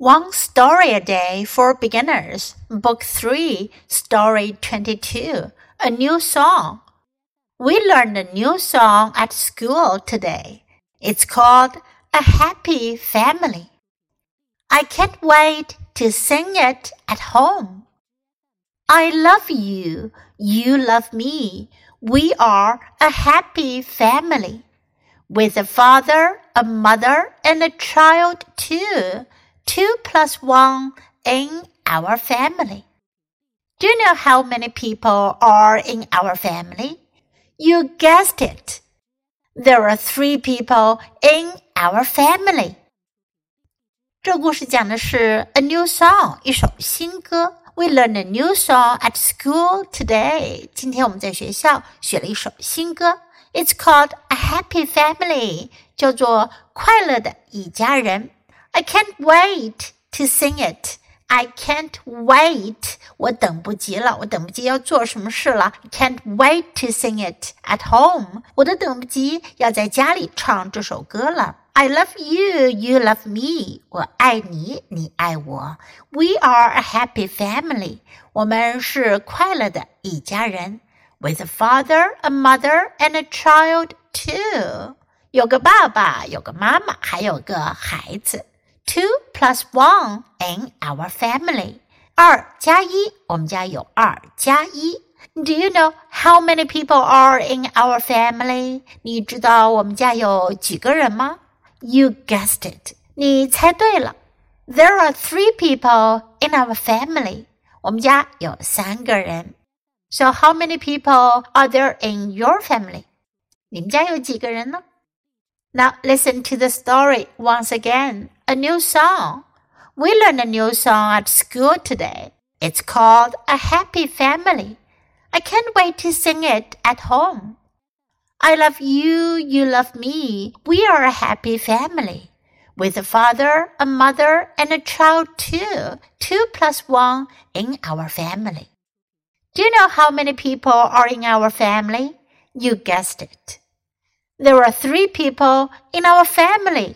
One Story a Day for Beginners, Book 3, Story 22, A New Song. We learned a new song at school today. It's called A Happy Family. I can't wait to sing it at home. I love you, you love me. We are a happy family. With a father, a mother, and a child too two plus one in our family. Do you know how many people are in our family? You guessed it. There are three people in our family. 这故事讲的是 a new song，一首新歌。We learned a new song at school today. 今天我们在学校学了一首新歌。It's called a happy family，叫做快乐的一家人。 I can't wait to sing it. I can't wait. 我等不及了，我等不及要做什么事了。I can't wait to sing it at home. 我都等不及要在家里唱这首歌了。I love you, you love me. 我爱你，你爱我。We are a happy family. 我们是快乐的一家人。With a father, a mother, and a child too. 有个爸爸，有个妈妈，还有个孩子。 two plus one in our family. 二加一，我们家有二加一。Do you know how many people are in our family? 你知道我们家有几个人吗？You guessed it. 你猜对了。There are three people in our family. 我们家有三个人。So how many people are there in your family? 你们家有几个人呢 ？now listen to the story once again. A new song. We learned a new song at school today. It's called A Happy Family. I can't wait to sing it at home. I love you, you love me. We are a happy family. With a father, a mother, and a child too. Two plus one in our family. Do you know how many people are in our family? You guessed it. There are three people in our family.